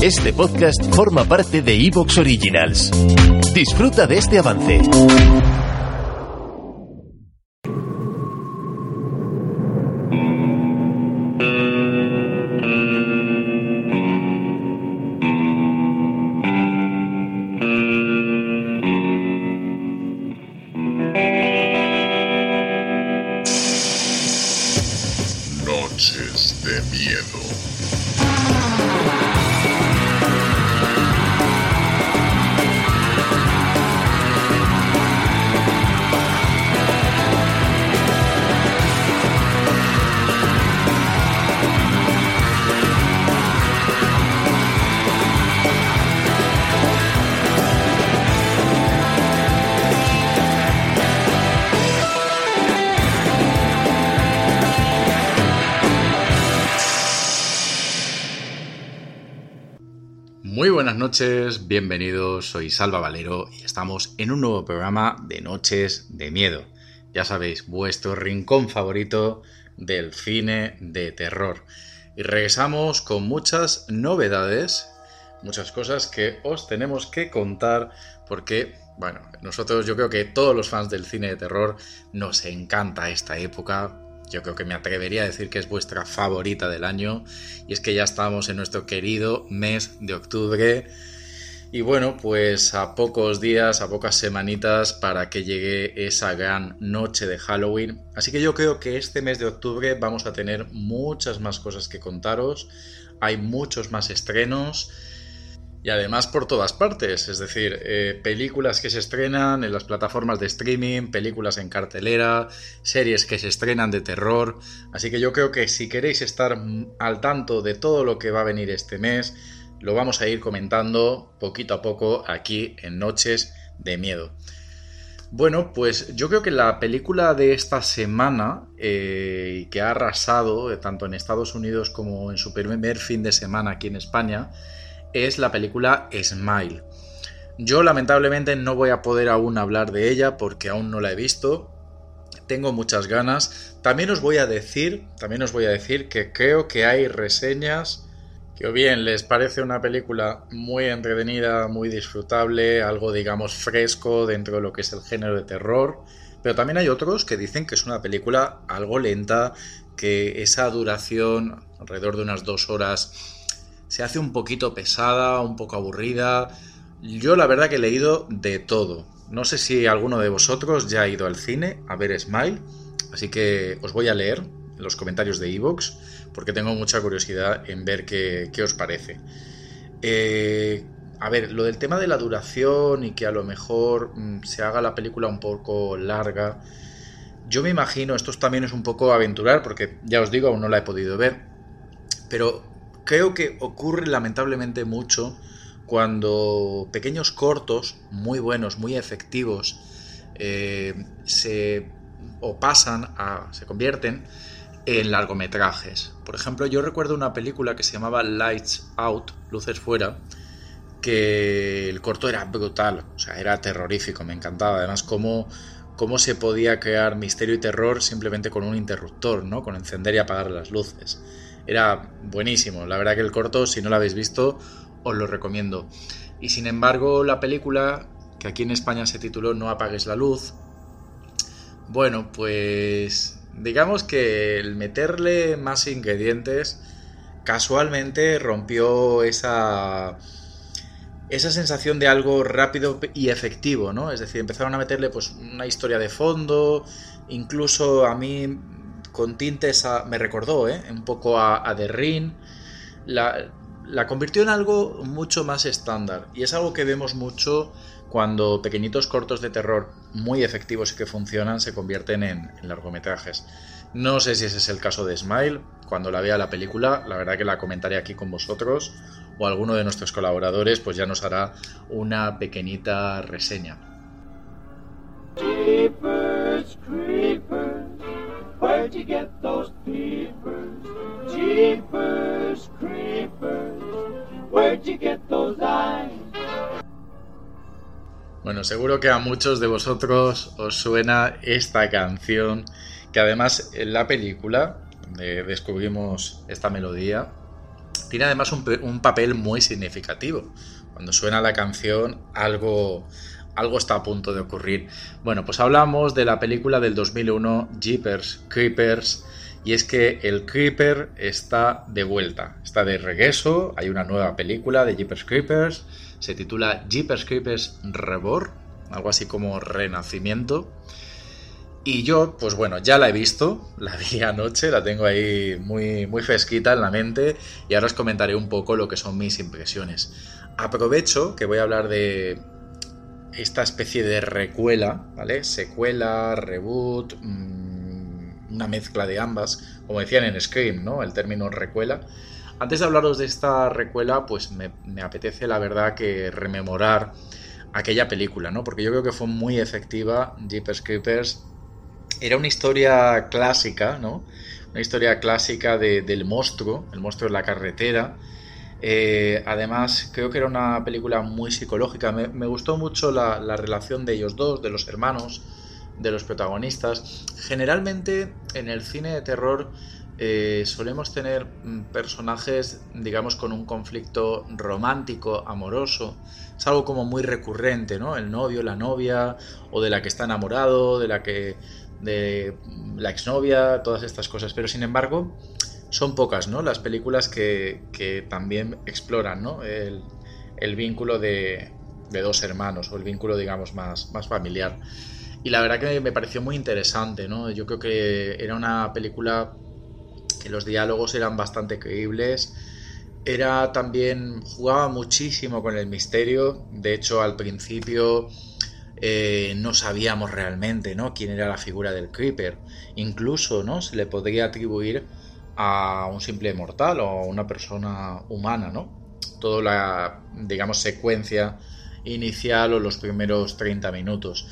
Este podcast forma parte de Evox Originals. Disfruta de este avance. Noches de miedo. Noches, bienvenidos, soy Salva Valero y estamos en un nuevo programa de Noches de Miedo. Ya sabéis, vuestro rincón favorito del cine de terror. Y regresamos con muchas novedades, muchas cosas que os tenemos que contar porque, bueno, nosotros yo creo que todos los fans del cine de terror nos encanta esta época, yo creo que me atrevería a decir que es vuestra favorita del año. Y es que ya estamos en nuestro querido mes de octubre. Y bueno, pues a pocos días, a pocas semanitas para que llegue esa gran noche de Halloween. Así que yo creo que este mes de octubre vamos a tener muchas más cosas que contaros. Hay muchos más estrenos. Y además por todas partes, es decir, eh, películas que se estrenan en las plataformas de streaming, películas en cartelera, series que se estrenan de terror. Así que yo creo que si queréis estar al tanto de todo lo que va a venir este mes, lo vamos a ir comentando poquito a poco aquí en Noches de Miedo. Bueno, pues yo creo que la película de esta semana, eh, que ha arrasado eh, tanto en Estados Unidos como en su primer fin de semana aquí en España, es la película Smile. Yo lamentablemente no voy a poder aún hablar de ella porque aún no la he visto. Tengo muchas ganas. También os voy a decir, también os voy a decir que creo que hay reseñas que o bien les parece una película muy entretenida, muy disfrutable, algo digamos fresco dentro de lo que es el género de terror, pero también hay otros que dicen que es una película algo lenta, que esa duración alrededor de unas dos horas se hace un poquito pesada, un poco aburrida. Yo la verdad que he leído de todo. No sé si alguno de vosotros ya ha ido al cine a ver Smile, así que os voy a leer los comentarios de Evox porque tengo mucha curiosidad en ver qué, qué os parece. Eh, a ver, lo del tema de la duración y que a lo mejor mm, se haga la película un poco larga, yo me imagino, esto también es un poco aventurar porque ya os digo, aún no la he podido ver, pero creo que ocurre lamentablemente mucho cuando pequeños cortos, muy buenos, muy efectivos, eh, se o pasan a, se convierten en largometrajes. Por ejemplo, yo recuerdo una película que se llamaba Lights Out, Luces Fuera, que el corto era brutal, o sea, era terrorífico, me encantaba. Además, cómo, cómo se podía crear misterio y terror simplemente con un interruptor, ¿no? Con encender y apagar las luces. Era buenísimo. La verdad que el corto, si no lo habéis visto, os lo recomiendo. Y sin embargo, la película, que aquí en España se tituló No apagues la luz, bueno, pues digamos que el meterle más ingredientes casualmente rompió esa esa sensación de algo rápido y efectivo, ¿no? Es decir, empezaron a meterle pues una historia de fondo, incluso a mí con tintes me recordó ¿eh? un poco a, a The Ring. La, la, convirtió en algo mucho más estándar. Y es algo que vemos mucho cuando pequeñitos cortos de terror muy efectivos y que funcionan se convierten en, en largometrajes. No sé si ese es el caso de Smile. Cuando la vea la película, la verdad que la comentaré aquí con vosotros. O alguno de nuestros colaboradores, pues ya nos hará una pequeñita reseña. Creepers. Bueno, seguro que a muchos de vosotros os suena esta canción, que además en la película donde descubrimos esta melodía, tiene además un, papel muy significativo. Cuando suena la canción, algo, algo está a punto de ocurrir. Bueno, pues hablamos de la película del 2001, Jeepers Creepers, y es que el Creeper está de vuelta, está de regreso, hay una nueva película de Jeepers Creepers, se titula Jeepers Creepers Reborn, algo así como Renacimiento. Y yo, pues bueno, ya la he visto, la vi anoche, la tengo ahí muy, muy fresquita en la mente y ahora os comentaré un poco lo que son mis impresiones. Aprovecho que voy a hablar de esta especie de recuela, ¿vale? Secuela, reboot, mm, una mezcla de ambas, como decían en Scream, ¿no? El término recuela. Antes de hablaros de esta recuela, pues me, apetece la verdad que rememorar aquella película, ¿no? Porque yo creo que fue muy efectiva Jeepers Creepers era una historia clásica, ¿no? Una historia clásica del monstruo, el monstruo en la carretera. Eh, además, creo que era una película muy psicológica. Me, gustó mucho la, relación de ellos dos, de los hermanos, de los protagonistas. Generalmente en el cine de terror eh, solemos tener mm, personajes, digamos, con un conflicto romántico, amoroso. Es algo como muy recurrente, ¿no? El novio, la novia, o de la que está enamorado, de la que de la exnovia, todas estas cosas. Pero sin embargo, son pocas, ¿no? Las películas que, también exploran, ¿no? El, vínculo de, dos hermanos, o el vínculo, digamos, más, más familiar. Y la verdad que me pareció muy interesante, ¿no? Yo creo que era una película que los diálogos eran bastante creíbles. Era también, jugaba muchísimo con el misterio. De hecho, al principio eh, no sabíamos realmente ¿no? quién era la figura del Creeper. Incluso ¿no? se le podría atribuir a un simple mortal o a una persona humana, ¿no? Toda la, digamos, secuencia inicial o los primeros 30 minutos.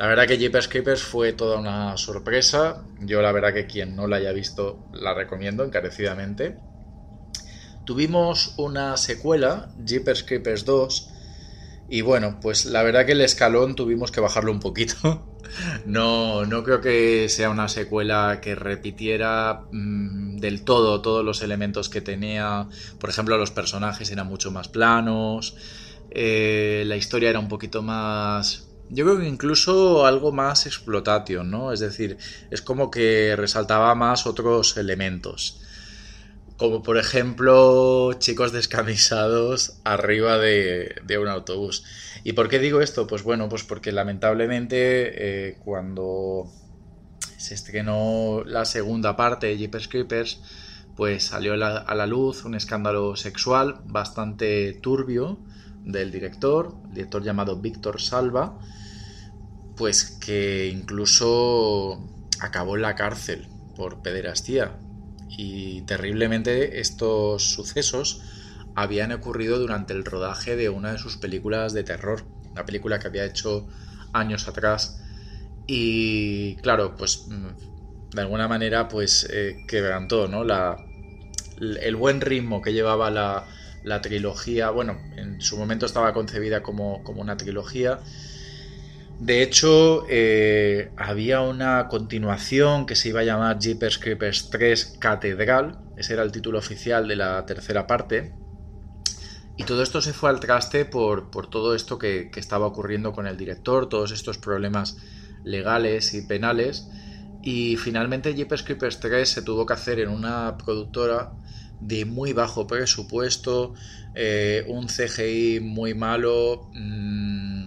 La verdad que Jeepers Creepers fue toda una sorpresa. Yo la verdad que quien no la haya visto la recomiendo encarecidamente. Tuvimos una secuela, Jeepers Creepers 2, y bueno, pues la verdad que el escalón tuvimos que bajarlo un poquito. No, no creo que sea una secuela que repitiera mm, del todo todos los elementos que tenía. Por ejemplo, los personajes eran mucho más planos. Eh, la historia era un poquito más. Yo creo que incluso algo más explotación, ¿no? Es decir, es como que resaltaba más otros elementos como por ejemplo chicos descamisados arriba de, un autobús. ¿Y por qué digo esto? Pues bueno, pues porque lamentablemente eh, cuando se estrenó la segunda parte de Jeepers Creepers, pues salió a la luz un escándalo sexual bastante turbio del director, el director llamado Víctor Salva, pues que incluso acabó en la cárcel por pederastía y terriblemente estos sucesos habían ocurrido durante el rodaje de una de sus películas de terror, una película que había hecho años atrás. Y claro, pues mm, de alguna manera pues eh, quebrantó ¿no? la, el buen ritmo que llevaba la, la, trilogía, bueno, en su momento estaba concebida como, como una trilogía de hecho, eh, había una continuación que se iba a llamar Jeepers Creepers 3 Catedral, ese era el título oficial de la tercera parte, y todo esto se fue al traste por, todo esto que, estaba ocurriendo con el director, todos estos problemas legales y penales, y finalmente Jeepers Creepers 3 se tuvo que hacer en una productora de muy bajo presupuesto, eh, un CGI muy malo. Mmm,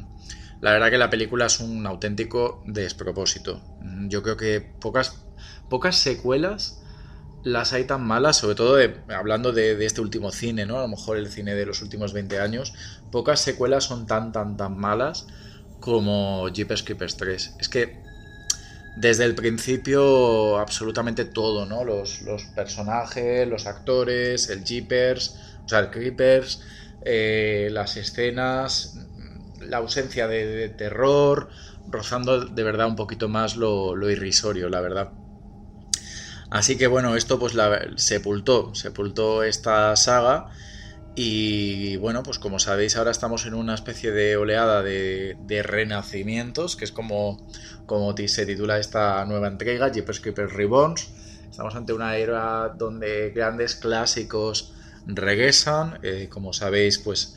la verdad que la película es un auténtico despropósito. Yo creo que pocas, pocas secuelas las hay tan malas, sobre todo hablando de, este último cine, ¿no? A lo mejor el cine de los últimos 20 años. Pocas secuelas son tan, tan, tan malas como Jeepers Creepers 3. Es que desde el principio absolutamente todo, ¿no? Los, los personajes, los actores, el Jeepers, o sea, el Creepers, eh, las escenas, la ausencia de, terror, rozando de verdad un poquito más lo, irrisorio, la verdad. Así que bueno, esto pues la, sepultó, sepultó esta saga y bueno, pues como sabéis ahora estamos en una especie de oleada de, renacimientos, que es como, como se titula esta nueva entrega, Jeepers Creepers Reborns. Estamos ante una era donde grandes clásicos regresan. Eh, como sabéis, pues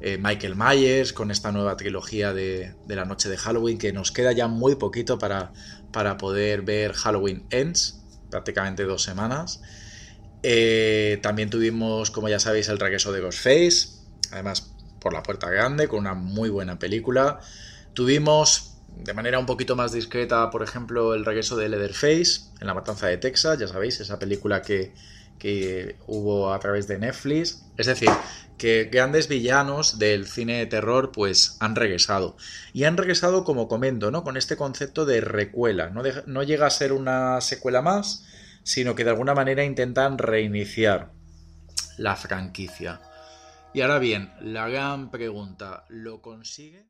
eh, Michael Myers con esta nueva trilogía de, la noche de Halloween, que nos queda ya muy poquito para, para poder ver Halloween Ends, prácticamente dos semanas. Eh, también tuvimos, como ya sabéis, el regreso de Ghostface, además por la puerta grande, con una muy buena película. Tuvimos de manera un poquito más discreta, por ejemplo, el regreso de Leatherface en La Matanza de Texas, ya sabéis, esa película que, que hubo a través de Netflix. Es decir, que grandes villanos del cine de terror pues han regresado. Y han regresado, como comento, ¿no? Con este concepto de recuela. No, no llega a ser una secuela más, sino que de alguna manera intentan reiniciar la franquicia. Y ahora bien, la gran pregunta, ¿lo consigue?